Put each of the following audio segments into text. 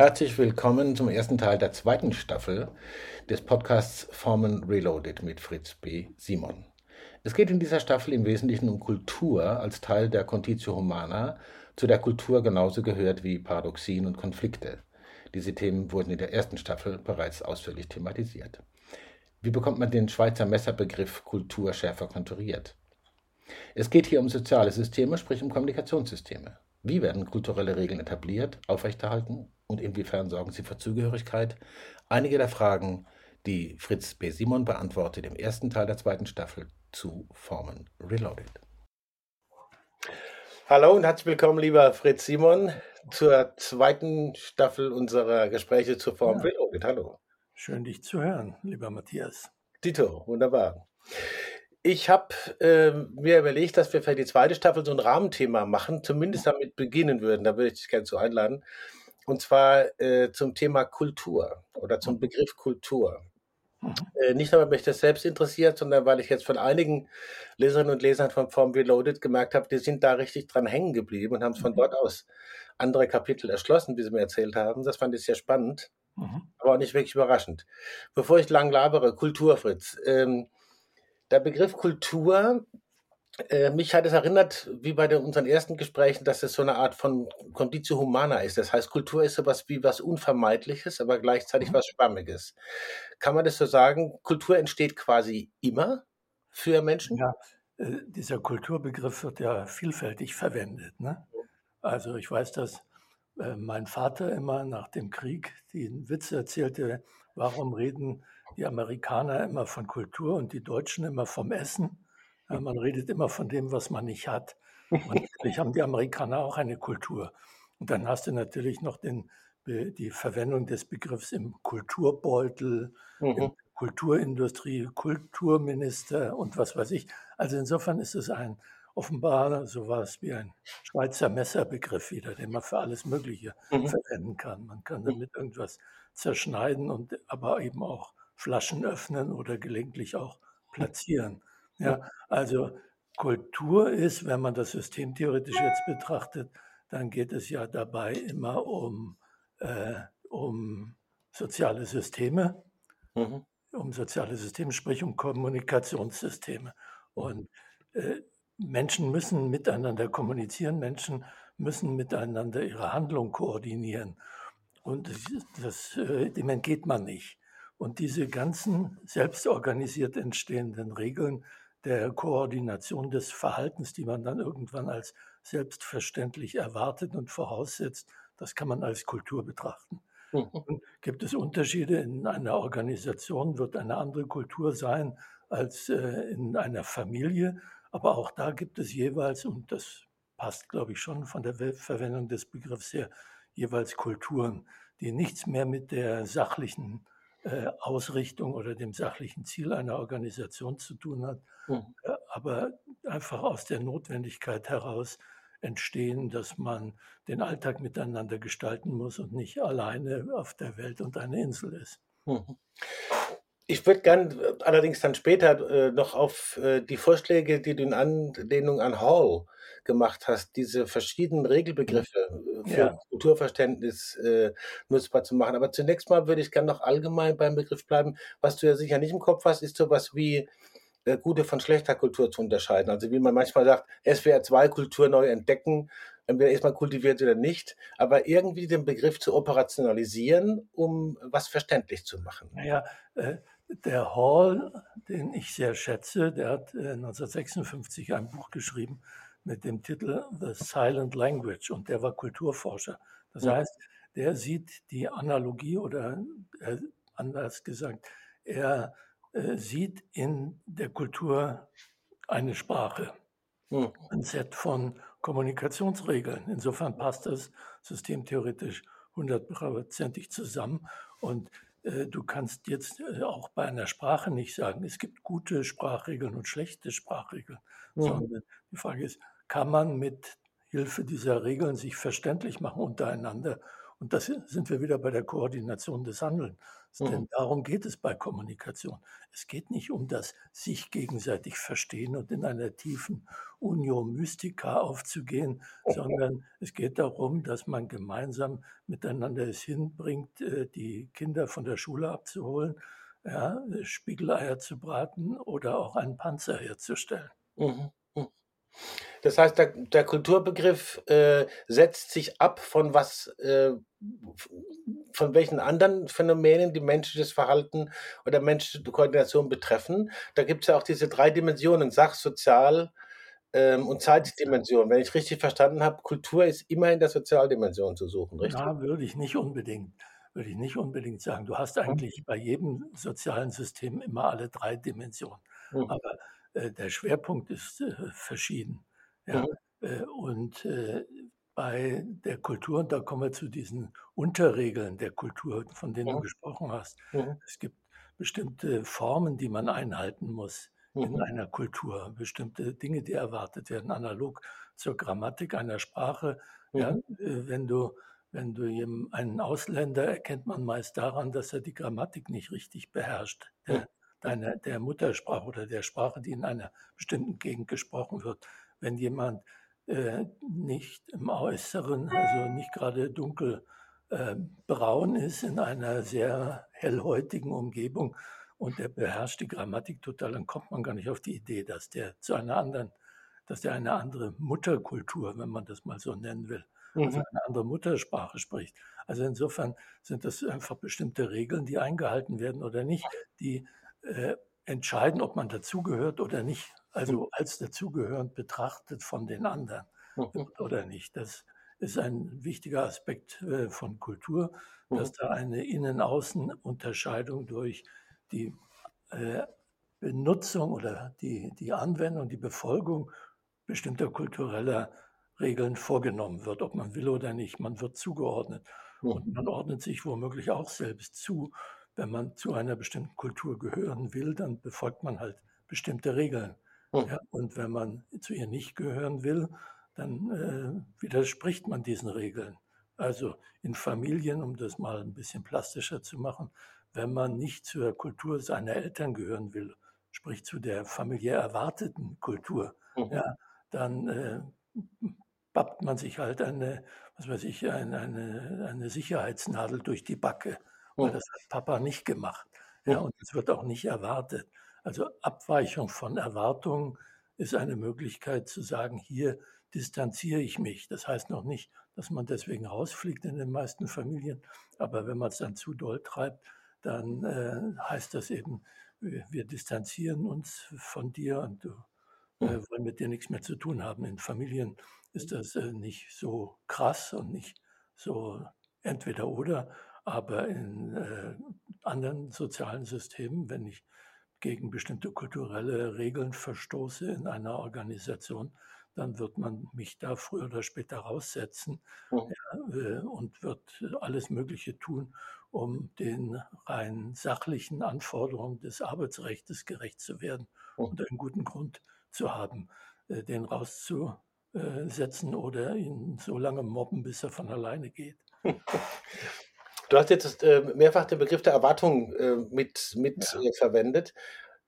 Herzlich willkommen zum ersten Teil der zweiten Staffel des Podcasts Formen Reloaded mit Fritz B. Simon. Es geht in dieser Staffel im Wesentlichen um Kultur als Teil der Conditio Humana, zu der Kultur genauso gehört wie Paradoxien und Konflikte. Diese Themen wurden in der ersten Staffel bereits ausführlich thematisiert. Wie bekommt man den Schweizer Messerbegriff Kultur schärfer konturiert? Es geht hier um soziale Systeme, sprich um Kommunikationssysteme. Wie werden kulturelle Regeln etabliert, aufrechterhalten und inwiefern sorgen sie für Zugehörigkeit? Einige der Fragen, die Fritz B. Simon beantwortet im ersten Teil der zweiten Staffel zu Formen Reloaded. Hallo und herzlich willkommen, lieber Fritz Simon, zur zweiten Staffel unserer Gespräche zu Form ja. Reloaded. Hallo. Schön, dich zu hören, lieber Matthias. Tito, wunderbar. Ich habe äh, mir überlegt, dass wir für die zweite Staffel so ein Rahmenthema machen, zumindest damit beginnen würden. Da würde ich dich gerne zu einladen. Und zwar äh, zum Thema Kultur oder zum mhm. Begriff Kultur. Mhm. Äh, nicht nur, weil mich das selbst interessiert, sondern weil ich jetzt von einigen Leserinnen und Lesern von Form Reloaded gemerkt habe, die sind da richtig dran hängen geblieben und haben es von mhm. dort aus andere Kapitel erschlossen, wie sie mir erzählt haben. Das fand ich sehr spannend, mhm. aber auch nicht wirklich überraschend. Bevor ich lang labere, Kultur, Fritz. Ähm, der Begriff Kultur, äh, mich hat es erinnert, wie bei den, unseren ersten Gesprächen, dass es so eine Art von Conditio Humana ist. Das heißt, Kultur ist sowas wie was Unvermeidliches, aber gleichzeitig mhm. was Schwammiges. Kann man das so sagen? Kultur entsteht quasi immer für Menschen? Ja, äh, dieser Kulturbegriff wird ja vielfältig verwendet. Ne? Also ich weiß, dass äh, mein Vater immer nach dem Krieg den Witz erzählte, warum reden die Amerikaner immer von Kultur und die Deutschen immer vom Essen. Man redet immer von dem, was man nicht hat. Und natürlich haben die Amerikaner auch eine Kultur. Und dann hast du natürlich noch den, die Verwendung des Begriffs im Kulturbeutel, mhm. in Kulturindustrie, Kulturminister und was weiß ich. Also insofern ist es ein offenbar sowas wie ein Schweizer Messerbegriff wieder, den man für alles Mögliche mhm. verwenden kann. Man kann damit irgendwas zerschneiden und aber eben auch Flaschen öffnen oder gelegentlich auch platzieren. Ja, also Kultur ist, wenn man das systemtheoretisch jetzt betrachtet, dann geht es ja dabei immer um, äh, um soziale Systeme, mhm. um soziale Systeme, sprich um Kommunikationssysteme. Und äh, Menschen müssen miteinander kommunizieren, Menschen müssen miteinander ihre Handlung koordinieren. Und das, das, äh, dem entgeht man nicht. Und diese ganzen selbstorganisiert entstehenden Regeln der Koordination des Verhaltens, die man dann irgendwann als selbstverständlich erwartet und voraussetzt, das kann man als Kultur betrachten. Mhm. Und gibt es Unterschiede in einer Organisation, wird eine andere Kultur sein als äh, in einer Familie, aber auch da gibt es jeweils, und das passt, glaube ich, schon von der Verwendung des Begriffs her, jeweils Kulturen, die nichts mehr mit der sachlichen Ausrichtung oder dem sachlichen Ziel einer Organisation zu tun hat, mhm. äh, aber einfach aus der Notwendigkeit heraus entstehen, dass man den Alltag miteinander gestalten muss und nicht alleine auf der Welt und eine Insel ist. Mhm. Ich würde gern äh, allerdings dann später äh, noch auf äh, die Vorschläge, die du in Anlehnung an Hall gemacht hast, diese verschiedenen Regelbegriffe äh, für ja. Kulturverständnis äh, nutzbar zu machen. Aber zunächst mal würde ich gerne noch allgemein beim Begriff bleiben. Was du ja sicher nicht im Kopf hast, ist sowas wie äh, gute von schlechter Kultur zu unterscheiden. Also wie man manchmal sagt, SWR 2 Kultur neu entdecken, entweder ist man kultiviert oder nicht, aber irgendwie den Begriff zu operationalisieren, um was verständlich zu machen. Naja, der Hall, den ich sehr schätze, der hat 1956 äh, ein Buch geschrieben mit dem Titel The Silent Language und der war Kulturforscher. Das ja. heißt, der sieht die Analogie oder äh, anders gesagt, er äh, sieht in der Kultur eine Sprache, ja. ein Set von Kommunikationsregeln. Insofern passt das systemtheoretisch hundertprozentig zusammen und du kannst jetzt äh, auch bei einer Sprache nicht sagen, es gibt gute Sprachregeln und schlechte Sprachregeln, mhm. sondern die Frage ist, kann man mit Hilfe dieser Regeln sich verständlich machen untereinander Und das sind wir wieder bei der Koordination des Handelns. Mhm. Denn darum geht es bei Kommunikation. Es geht nicht um das sich gegenseitig verstehen und in einer tiefen Unio Mystica aufzugehen, sondern es geht darum, dass man gemeinsam miteinander es hinbringt, äh, die Kinder von der Schule abzuholen, ja, Spiegeleier zu braten oder auch einen Panzer herzustellen. Mhm. Das heißt, der, der Kulturbegriff äh, setzt sich ab von was, äh, von welchen anderen Phänomenen die menschliches Verhalten oder menschliche Koordination betreffen. Da gibt es ja auch diese drei Dimensionen, Sach-, Sozial- ähm, und Zeitdimension. Wenn ich richtig verstanden habe, Kultur ist immer in der Sozialdimension zu suchen, richtig? Ja, würde ich nicht unbedingt würde ich nicht unbedingt sagen. Du hast eigentlich bei jedem sozialen System immer alle drei Dimensionen. Mhm. Aber äh, der Schwerpunkt ist äh, verschieden. Ja? Mhm. Äh, und bei der Kultur, und da kommen wir zu diesen Unterregeln der Kultur, von denen mhm. du gesprochen hast. Mhm. Es gibt bestimmte Formen, die man einhalten muss in mhm. einer Kultur, bestimmte Dinge, die erwartet werden, analog zur Grammatik einer Sprache. Ja, mhm. wenn du wenn du einen Ausländer erkennt man meist daran, dass er die Grammatik nicht richtig beherrscht. Der, deiner, der Muttersprache oder der Sprache, die in einer bestimmten Gegend gesprochen wird. Wenn jemand äh, nicht im Äußeren, also nicht gerade dunkel äh, braun ist in einer sehr hellhäutigen Umgebung und der beherrscht die Grammatik total, dann kommt man gar nicht auf die Idee, dass der zu einer anderen, dass der eine andere Mutterkultur, wenn man das mal so nennen will, also mhm. eine andere Muttersprache spricht. Also insofern sind das einfach bestimmte Regeln, die eingehalten werden oder nicht, die äh, entscheiden, ob man dazugehört oder nicht. Also als dazugehörend betrachtet von den anderen mhm. oder nicht. Das ist ein wichtiger Aspekt äh, von Kultur, dass mhm. da eine Innen-Außen-Unterscheidung durch die äh, Benutzung oder die, die Anwendung, die Befolgung bestimmter kultureller Regeln vorgenommen wird, ob man will oder nicht. Man wird zugeordnet. Und man ordnet sich womöglich auch selbst zu wenn man zu einer bestimmten Kultur gehören will, dann befolgt man halt bestimmte Regeln. Mhm. Ja, und wenn man zu ihr nicht gehören will, dann äh, widerspricht man diesen Regeln. Also in Familien, um das mal ein bisschen plastischer zu machen, wenn man nicht zur Kultur seiner Eltern gehören will, sprich zu der familiär erwarteten Kultur, mhm. ja, dann äh, bappt man sich halt eine, was weiß ich, eine, eine, eine Sicherheitsnadel durch die Backe weil das hat Papa nicht gemacht. Ja, und es wird auch nicht erwartet. Also Abweichung von Erwartungen ist eine Möglichkeit zu sagen, hier distanziere ich mich. Das heißt noch nicht, dass man deswegen rausfliegt in den meisten Familien, aber wenn man es dann zu doll treibt, dann äh, heißt das eben, wir, wir, distanzieren uns von dir und du äh, wollen mit dir nichts mehr zu tun haben. In Familien ist das äh, nicht so krass und nicht so entweder oder, aber in äh, anderen sozialen Systemen, wenn ich gegen bestimmte kulturelle Regeln verstoße in einer Organisation, dann wird man mich da früher oder später raussetzen ja, äh, und wird alles Mögliche tun, um den rein sachlichen Anforderungen des Arbeitsrechts gerecht zu werden mhm. und einen guten Grund zu haben, äh, den rauszusetzen oder ihn so lange mobben, bis er von alleine geht. Du hast jetzt äh, mehrfach den Begriff der Erwartung äh, mit, mit ja. äh, verwendet.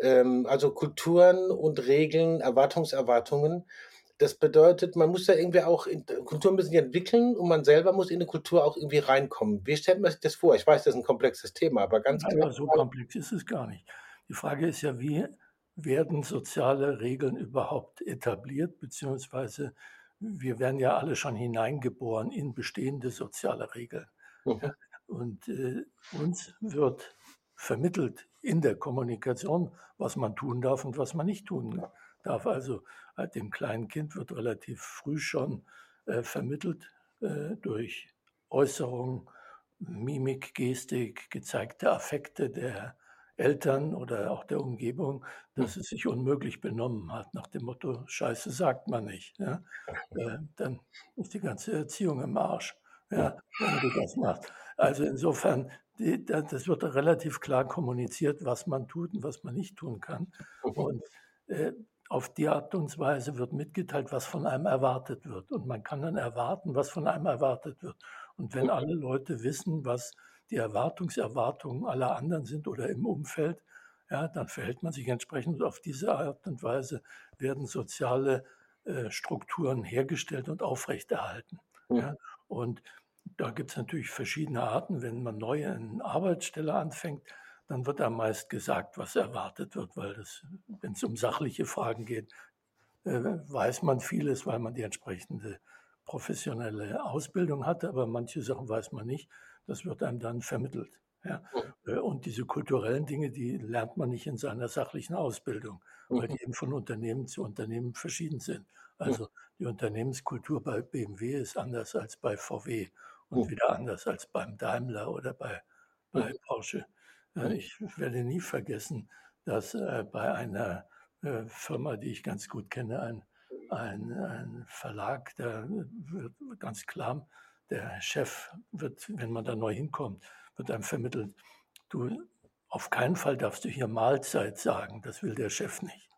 Ähm, also Kulturen und Regeln, Erwartungserwartungen. Das bedeutet, man muss ja irgendwie auch, in, Kulturen müssen sich entwickeln und man selber muss in die Kultur auch irgendwie reinkommen. Wie stellt man sich das vor? Ich weiß, das ist ein komplexes Thema, aber ganz klar. Ja, so komplex ist es gar nicht. Die Frage ist ja, wie werden soziale Regeln überhaupt etabliert, beziehungsweise wir werden ja alle schon hineingeboren in bestehende soziale Regeln. Mhm. Und äh, uns wird vermittelt in der Kommunikation, was man tun darf und was man nicht tun darf. Also äh, dem kleinen Kind wird relativ früh schon äh, vermittelt äh, durch Äußerung, Mimik, Gestik, gezeigte Affekte der Eltern oder auch der Umgebung, dass es sich unmöglich benommen hat, nach dem Motto, Scheiße sagt man nicht. Ja? Äh, dann ist die ganze Erziehung im Arsch, ja, wenn du das machst. Also insofern, die, das wird relativ klar kommuniziert, was man tut und was man nicht tun kann. Mhm. Und äh, auf die Art und Weise wird mitgeteilt, was von einem erwartet wird. Und man kann dann erwarten, was von einem erwartet wird. Und wenn alle Leute wissen, was die Erwartungserwartungen aller anderen sind oder im Umfeld, ja, dann verhält man sich entsprechend. Auf diese Art und Weise werden soziale äh, Strukturen hergestellt und aufrechterhalten. Mhm. Ja. Und da gibt es natürlich verschiedene Arten. Wenn man neu eine Arbeitsstelle anfängt, dann wird am meist gesagt, was erwartet wird, weil wenn es um sachliche Fragen geht, äh, weiß man vieles, weil man die entsprechende professionelle Ausbildung hatte, aber manche Sachen weiß man nicht. Das wird einem dann vermittelt. Ja? Mhm. Äh, und diese kulturellen Dinge, die lernt man nicht in seiner sachlichen Ausbildung, weil mhm. die eben von Unternehmen zu Unternehmen verschieden sind. Also die Unternehmenskultur bei BMW ist anders als bei VW und wieder anders als beim Daimler oder bei, bei Porsche. Äh, ich werde nie vergessen, dass äh, bei einer Firma, die ich ganz gut kenne, ein, ein, ein Verlag, der wird ganz klar, der Chef wird, wenn man da neu hinkommt, wird einem vermittelt, du, auf keinen Fall darfst du hier Mahlzeit sagen, das will der Chef nicht.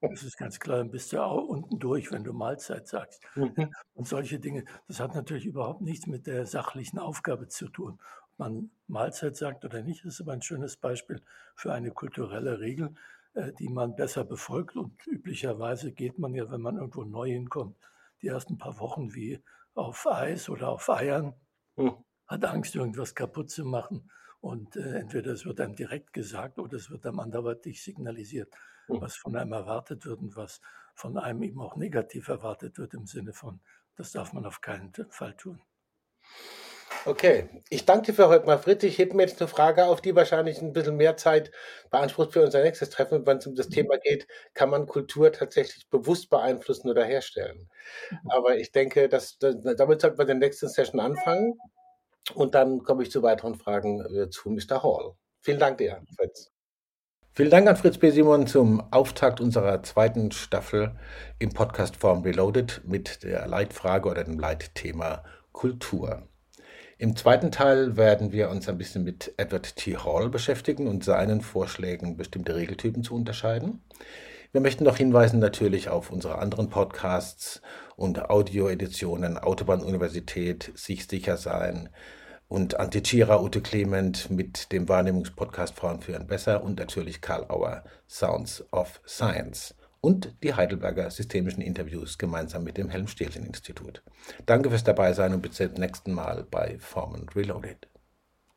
Das ist ganz klar, dann bist du auch unten durch, wenn du Mahlzeit sagst. Mhm. Und solche Dinge, das hat natürlich überhaupt nichts mit der sachlichen Aufgabe zu tun. Ob man Mahlzeit sagt oder nicht, ist aber ein schönes Beispiel für eine kulturelle Regel, äh, die man besser befolgt. Und üblicherweise geht man ja, wenn man irgendwo neu hinkommt, die ersten paar Wochen wie auf Eis oder auf Eiern, mhm. hat Angst, irgendwas kaputt zu machen. Und äh, entweder es wird einem direkt gesagt oder es wird einem anderweitig signalisiert, mhm. was von einem erwartet wird und was von einem eben auch negativ erwartet wird im Sinne von, das darf man auf keinen Fall tun. Okay, ich danke dir für heute mal, Fritz. Ich hebe mir jetzt eine Frage auf, die wahrscheinlich ein bisschen mehr Zeit beansprucht für unser nächstes Treffen. Wenn es um das. Thema geht, kann man Kultur tatsächlich bewusst beeinflussen oder herstellen. Mhm. Aber ich denke, dass, damit sollten wir der nächsten Session anfangen. Und dann komme ich zu weiteren Fragen äh, zu Mr. Hall. Vielen Dank dir, Fritz. Vielen Dank an Fritz B. Simon zum Auftakt unserer zweiten Staffel im Podcast Form Reloaded mit der Leitfrage oder dem Leitthema Kultur. Im zweiten Teil werden wir uns ein bisschen mit Edward T. Hall beschäftigen und seinen Vorschlägen, bestimmte Regeltypen zu unterscheiden. Wir möchten noch hinweisen natürlich auf unsere anderen Podcasts und Audioeditionen Autobahn-Universität, Sich sicher sein und Antichira Ute Clement mit dem Wahrnehmungspodcast Frauen führen besser und natürlich Karl Auer Sounds of Science und die Heidelberger Systemischen Interviews gemeinsam mit dem Helm-Stehlchen-Institut. Danke fürs Dabeisein und bis zum nächsten Mal bei Formen Reloaded.